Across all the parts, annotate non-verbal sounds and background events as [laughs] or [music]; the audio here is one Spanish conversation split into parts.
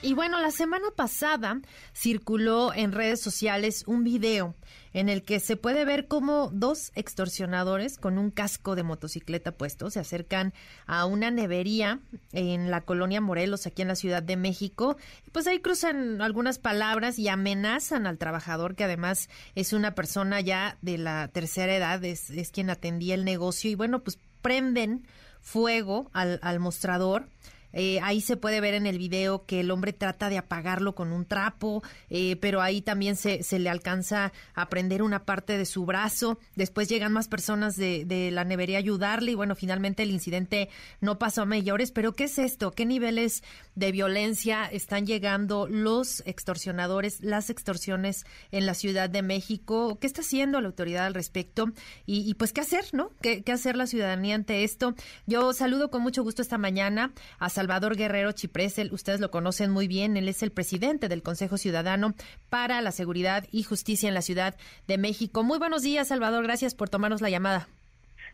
Y bueno, la semana pasada circuló en redes sociales un video en el que se puede ver cómo dos extorsionadores con un casco de motocicleta puesto se acercan a una nevería en la colonia Morelos, aquí en la Ciudad de México. Pues ahí cruzan algunas palabras y amenazan al trabajador, que además es una persona ya de la tercera edad, es, es quien atendía el negocio. Y bueno, pues prenden fuego al, al mostrador eh, ahí se puede ver en el video que el hombre trata de apagarlo con un trapo, eh, pero ahí también se, se, le alcanza a prender una parte de su brazo. Después llegan más personas de, de, la nevería a ayudarle y bueno, finalmente el incidente no pasó a mayores. Pero ¿qué es esto? ¿Qué niveles de violencia están llegando los extorsionadores, las extorsiones en la Ciudad de México? ¿Qué está haciendo la autoridad al respecto? Y, pues, ¿qué hacer, no? ¿Qué, ¿Qué hacer la ciudadanía ante esto? Yo saludo con mucho gusto esta mañana a Salvador Guerrero Chipresel, ustedes lo conocen muy bien, él es el presidente del Consejo Ciudadano para la Seguridad y Justicia en la Ciudad de México. Muy buenos días, Salvador, gracias por tomarnos la llamada.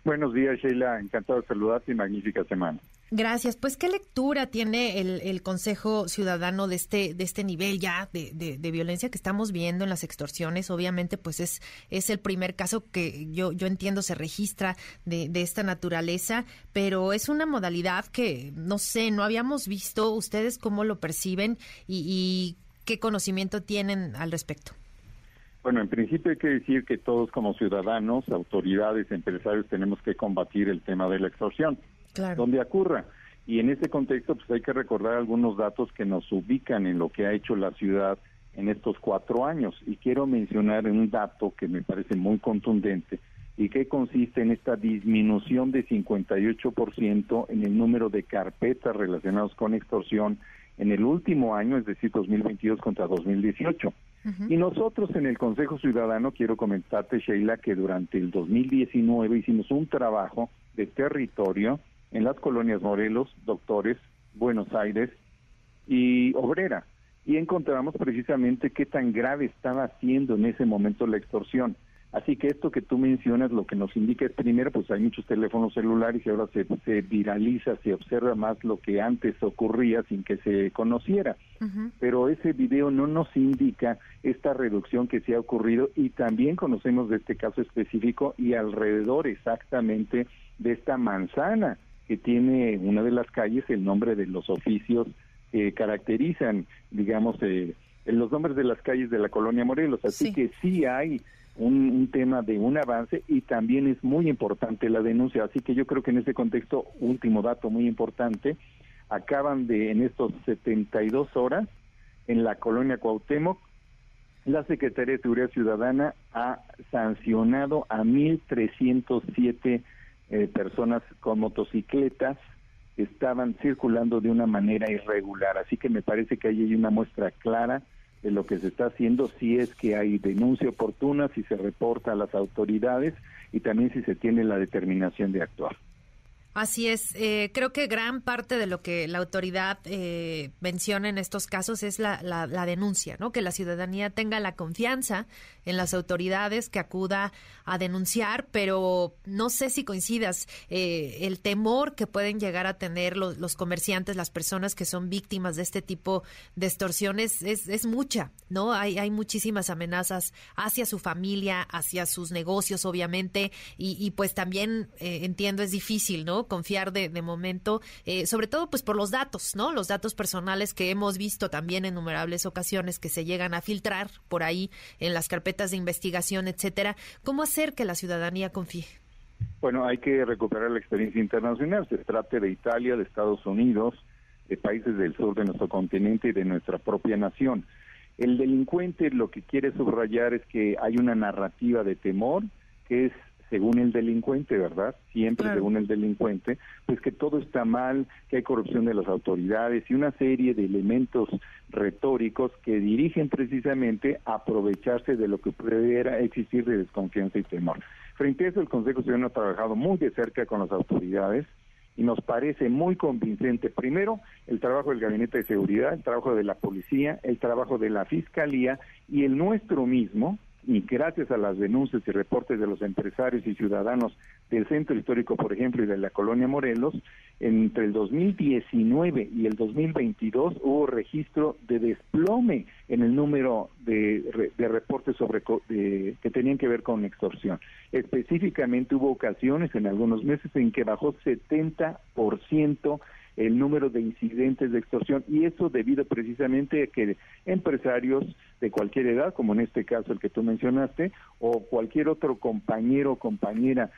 Buenos días, Sheila, encantado de saludarte y magnífica semana. Gracias. Pues, ¿qué lectura tiene el, el, Consejo Ciudadano de este, de este nivel ya de, de, de, violencia que estamos viendo en las extorsiones? Obviamente, pues es, es el primer caso que yo, yo entiendo se registra de, de esta naturaleza, pero es una modalidad que, no sé, no habíamos visto. ¿Ustedes cómo lo perciben y, y qué conocimiento tienen al respecto? Bueno, en principio hay que decir que todos como ciudadanos, autoridades, empresarios, tenemos que combatir el tema de la extorsión claro. donde ocurra. Y en ese contexto, pues hay que recordar algunos datos que nos ubican en lo que ha hecho la ciudad en estos cuatro años. Y quiero mencionar un dato que me parece muy contundente y que consiste en esta disminución de 58% en el número de carpetas relacionadas con extorsión en el último año, es decir, 2022 contra 2018. Uh -huh. Y nosotros en el Consejo Ciudadano, quiero comentarte, Sheila, que durante el 2019 hicimos un trabajo de territorio en las colonias Morelos, Doctores, Buenos Aires y Obrera. Y encontramos precisamente qué tan grave estaba haciendo en ese momento la extorsión. Así que esto que tú mencionas lo que nos indica es primero, pues hay muchos teléfonos celulares y ahora se, se viraliza, se observa más lo que antes ocurría sin que se conociera. Uh -huh. Pero ese video no nos indica esta reducción que se ha ocurrido y también conocemos de este caso específico y alrededor exactamente de esta manzana que tiene una de las calles el nombre de los oficios que caracterizan, digamos, eh, los nombres de las calles de la colonia Morelos. Así sí. que sí hay un, un, tema de un avance y también es muy importante la denuncia. Así que yo creo que en ese contexto, último dato muy importante, acaban de, en estos 72 horas, en la colonia Cuauhtémoc, la Secretaría de Seguridad Ciudadana ha sancionado a 1.307 eh, personas con motocicletas estaban circulando de una manera irregular. Así que me parece que ahí hay una muestra clara de lo que se está haciendo, si es que hay denuncia oportuna, si se reporta a las autoridades y también si se tiene la determinación de actuar. Así es, eh, creo que gran parte de lo que la autoridad eh, menciona en estos casos es la, la, la, denuncia, ¿no? Que la ciudadanía tenga la confianza en las autoridades, que acuda a denunciar, pero no sé si coincidas, eh, el temor que pueden llegar a tener los, comerciantes, las personas que son víctimas de este tipo de extorsiones es, es mucha, ¿no? Hay, hay muchísimas amenazas hacia su familia, hacia sus negocios, obviamente, y, y pues también eh, entiendo es difícil, ¿no? Confiar de, de momento, eh, sobre todo pues por los datos, ¿no? Los datos personales que hemos visto también en innumerables ocasiones que se llegan a filtrar por ahí en las carpetas de investigación, etcétera. ¿Cómo hacer que la ciudadanía confíe? Bueno, hay que recuperar la experiencia internacional. Se trate de Italia, de Estados Unidos, de países del sur de nuestro continente y de nuestra propia nación. El delincuente lo que quiere subrayar es que hay una narrativa de temor que es según el delincuente, ¿verdad? Siempre claro. según el delincuente, pues que todo está mal, que hay corrupción de las autoridades y una serie de elementos retóricos que dirigen precisamente a aprovecharse de lo que pudiera existir de desconfianza y temor. Frente a eso, el Consejo Ciudadano ha trabajado muy de cerca con las autoridades y nos parece muy convincente, primero, el trabajo del Gabinete de Seguridad, el trabajo de la Policía, el trabajo de la Fiscalía y el nuestro mismo, y gracias a las denuncias y reportes de los empresarios y ciudadanos del centro histórico, por ejemplo, y de la colonia Morelos, entre el 2019 y el 2022 hubo registro de desplome en el número de, de reportes sobre que tenían que ver con extorsión. Específicamente hubo ocasiones en algunos meses en que bajó 70% el número de incidentes de extorsión y eso debido precisamente a que empresarios de cualquier edad, como en este caso el que tú mencionaste, o cualquier otro compañero o compañera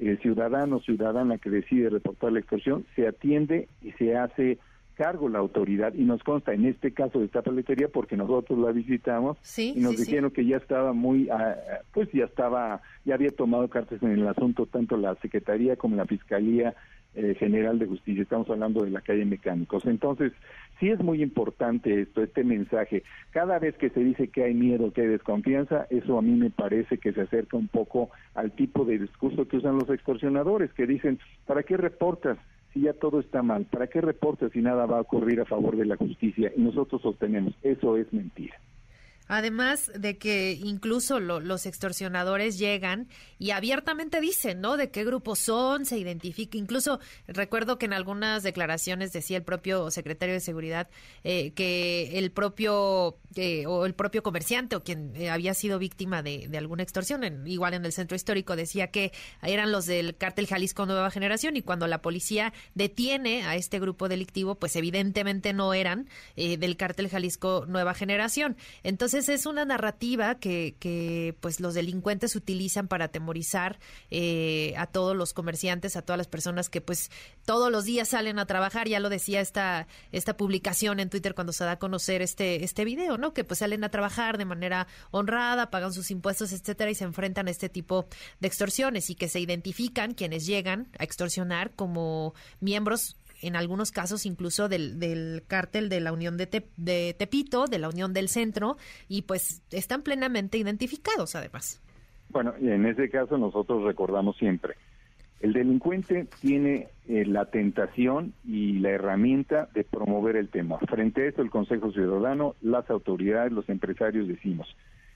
eh, ciudadano o ciudadana que decide reportar la extorsión, se atiende y se hace cargo la autoridad. Y nos consta en este caso de esta paletería porque nosotros la visitamos y nos dijeron que ya estaba muy ah, pues ya estaba ya había tomado cartas en el asunto tanto la secretaría como la fiscalía eh, General de Justicia, estamos hablando de la calle Mecánicos. Entonces, sí es muy importante esto, este mensaje. Cada vez que se dice que hay miedo, que hay desconfianza, eso a mí me parece que se acerca un poco al tipo de discurso que usan los extorsionadores, que dicen, ¿para qué reportas? si ya todo está mal, ¿para qué reportas si nada va a ocurrir a favor de la justicia? Y nosotros sostenemos, eso es mentira. Además de que incluso los extorsionadores llegan y abiertamente dicen, ¿no? De qué grupo son, se identifica. Incluso recuerdo que en algunas declaraciones decía el propio secretario de Seguridad eh, que el propio eh, o el propio comerciante o quien eh, había sido víctima de, alguna extorsión, igual en el centro histórico, decía que eran los del cártel Jalisco Nueva Generación y cuando la policía detiene a este grupo delictivo, pues evidentemente no eran del cártel Jalisco Nueva Generación. Entonces, es una narrativa que, que pues los delincuentes utilizan para atemorizar eh, a todos los comerciantes, a todas las personas que pues todos los días salen a trabajar. Ya lo decía esta, esta publicación en Twitter cuando se da a conocer este, este video, ¿no? Que pues salen a trabajar de manera honrada, pagan sus impuestos, etcétera, y se enfrentan a este tipo de extorsiones y que se identifican quienes llegan a extorsionar como miembros en algunos casos incluso del, del cártel de la Unión de, de Tepito, de la Unión del Centro, y pues están plenamente identificados además. Bueno, y en ese caso nosotros recordamos siempre, el delincuente tiene eh, la tentación y la herramienta de promover el tema. Frente a eso, el Consejo Ciudadano, las autoridades, los empresarios decimos,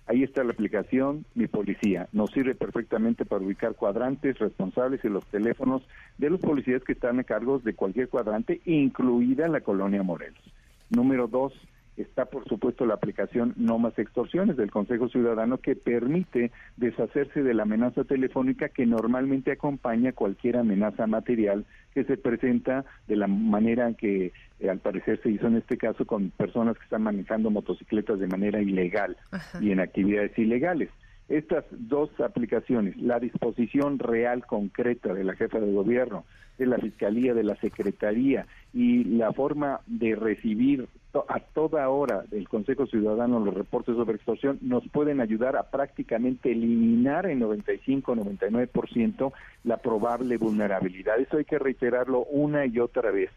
Ahí está la aplicación Mi Policía. Nos sirve perfectamente para ubicar cuadrantes responsables y los teléfonos de los policías que están a cargo de cualquier cuadrante, incluida la colonia Morelos. Número dos, está por supuesto la aplicación No Más Extorsiones del Consejo Ciudadano que permite deshacerse de la amenaza telefónica que normalmente acompaña cualquier amenaza material que se presenta de la manera que eh, al parecer se hizo en este caso con personas que están manejando motocicletas de manera ilegal y en actividades ilegales. Estas dos aplicaciones, la disposición real concreta de la jefa de gobierno, de la Fiscalía, de la Secretaría y la forma de recibir a toda hora del Consejo Ciudadano los reportes sobre extorsión nos pueden ayudar a prácticamente eliminar en 95-99% la probable vulnerabilidad. Eso hay que reiterarlo una y otra vez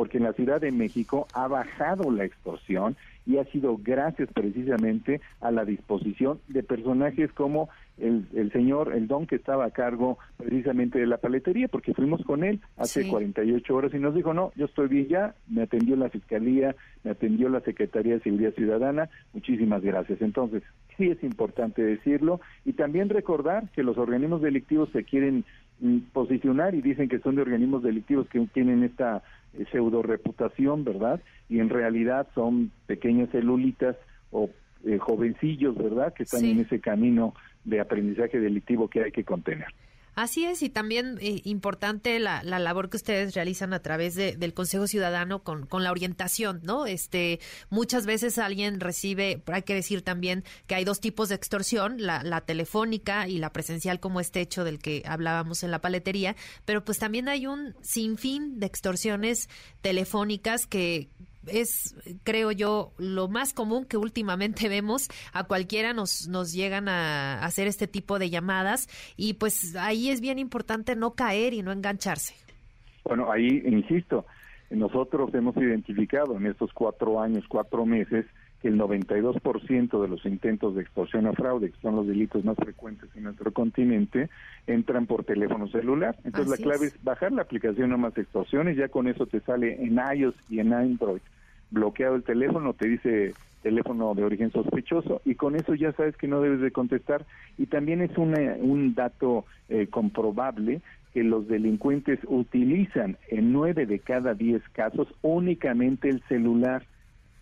porque en la Ciudad de México ha bajado la extorsión y ha sido gracias precisamente a la disposición de personajes como el, el señor, el don que estaba a cargo precisamente de la paletería, porque fuimos con él hace 48 horas y nos dijo, no, yo estoy bien ya, me atendió la Fiscalía, me atendió la Secretaría de Seguridad Ciudadana, muchísimas gracias. Entonces, sí es importante decirlo y también recordar que los organismos delictivos se quieren mm, posicionar y dicen que son de organismos delictivos que tienen esta eh, pseudo reputación, ¿verdad? Y en realidad son pequeñas celulitas o eh, jovencillos, ¿verdad? Que están en ese camino de aprendizaje delictivo que hay que contener. Así es, y también eh, importante la, la, labor que ustedes realizan a través de, del Consejo Ciudadano con, con, la orientación, ¿no? Este, muchas veces alguien recibe, hay que decir también que hay dos tipos de extorsión, la, la telefónica y la presencial, como este hecho del que hablábamos en la paletería, pero pues también hay un sinfín de extorsiones telefónicas que, es, creo yo, lo más común que últimamente [laughs] vemos. A cualquiera nos, nos llegan a hacer este tipo de llamadas y pues ahí es bien importante no caer y no engancharse. Bueno, ahí insisto, nosotros hemos identificado en estos cuatro años, cuatro meses, que el 92% de los intentos de extorsión o fraude, que son los delitos más frecuentes en nuestro continente, entran por teléfono celular. Entonces la clave es. bajar la aplicación no más extorsiones, ya con eso te sale en iOS y en Android bloqueado el teléfono, te dice teléfono de origen sospechoso y con eso ya sabes que no debes de contestar y también es un dato eh, comprobable que los delincuentes utilizan en nueve de cada diez casos únicamente el celular,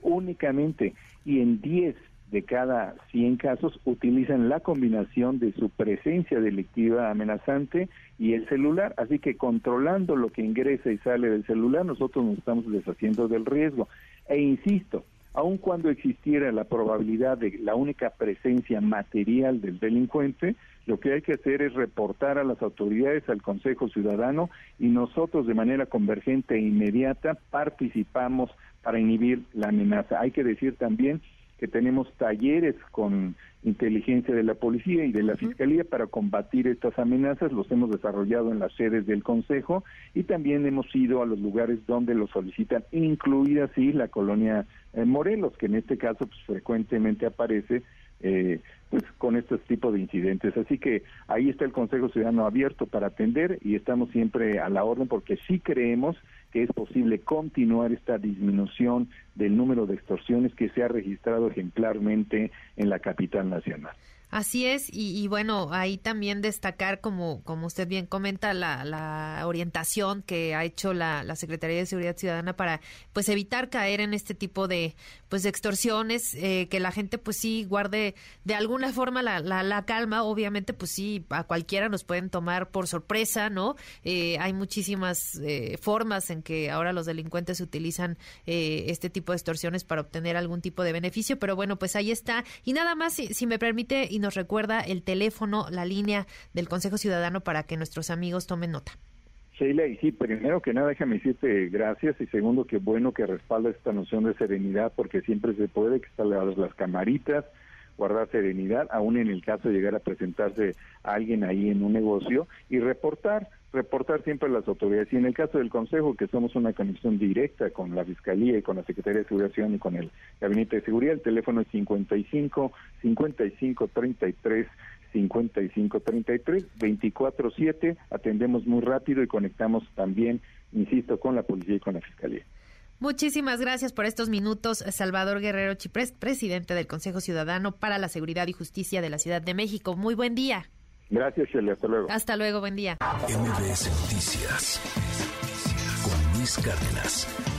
únicamente, y en diez de cada 100 casos utilizan la combinación de su presencia delictiva amenazante y el celular. Así que controlando lo que ingresa y sale del celular, nosotros nos estamos deshaciendo del riesgo. E insisto, aun cuando existiera la probabilidad de la única presencia material del delincuente, lo que hay que hacer es reportar a las autoridades, al Consejo Ciudadano, y nosotros de manera convergente e inmediata participamos para inhibir la amenaza. Hay que decir también que tenemos talleres con inteligencia de la policía y de la fiscalía para combatir estas amenazas, los hemos desarrollado en las sedes del Consejo y también hemos ido a los lugares donde lo solicitan, incluida así la colonia eh, Morelos, que en este caso pues, frecuentemente aparece eh, pues con este tipo de incidentes. Así que ahí está el Consejo Ciudadano abierto para atender y estamos siempre a la orden porque sí creemos que es posible continuar esta disminución del número de extorsiones que se ha registrado ejemplarmente en la capital nacional. Así es, y, bueno, ahí también destacar, como, como usted bien comenta, la, la orientación que ha hecho la, la, Secretaría de Seguridad Ciudadana para pues evitar caer en este tipo de pues de extorsiones, eh, que la gente pues sí guarde de alguna forma la, la, calma, obviamente pues sí, a cualquiera nos pueden tomar por sorpresa, ¿no? Eh, hay muchísimas eh, formas en que ahora los delincuentes utilizan este tipo de extorsiones para obtener algún tipo de beneficio, pero bueno, pues ahí está. Y nada más, si me permite nos recuerda el teléfono, la línea del Consejo Ciudadano para que nuestros amigos tomen nota. Sheila, y sí, primero que nada déjame decirte gracias y segundo que bueno que respalda esta noción de serenidad porque siempre se puede que están las camaritas, guardar serenidad, aún en el caso de llegar a presentarse a alguien ahí en un negocio y reportar, reportar siempre a las autoridades. Y en el caso del Consejo, que somos una conexión directa con la Fiscalía y con la Secretaría de Seguridad y con el Gabinete de Seguridad, el teléfono es 55 55 33 55 33 24 7, atendemos muy rápido y conectamos también, insisto, con la policía y con la Fiscalía. Muchísimas gracias por estos minutos, Salvador Guerrero Chiprés, presidente del Consejo Ciudadano para la Seguridad y Justicia de la Ciudad de México. Muy buen día. Gracias, Shelley. Hasta luego. Hasta luego, buen día. MBS Noticias con Luis Cárdenas.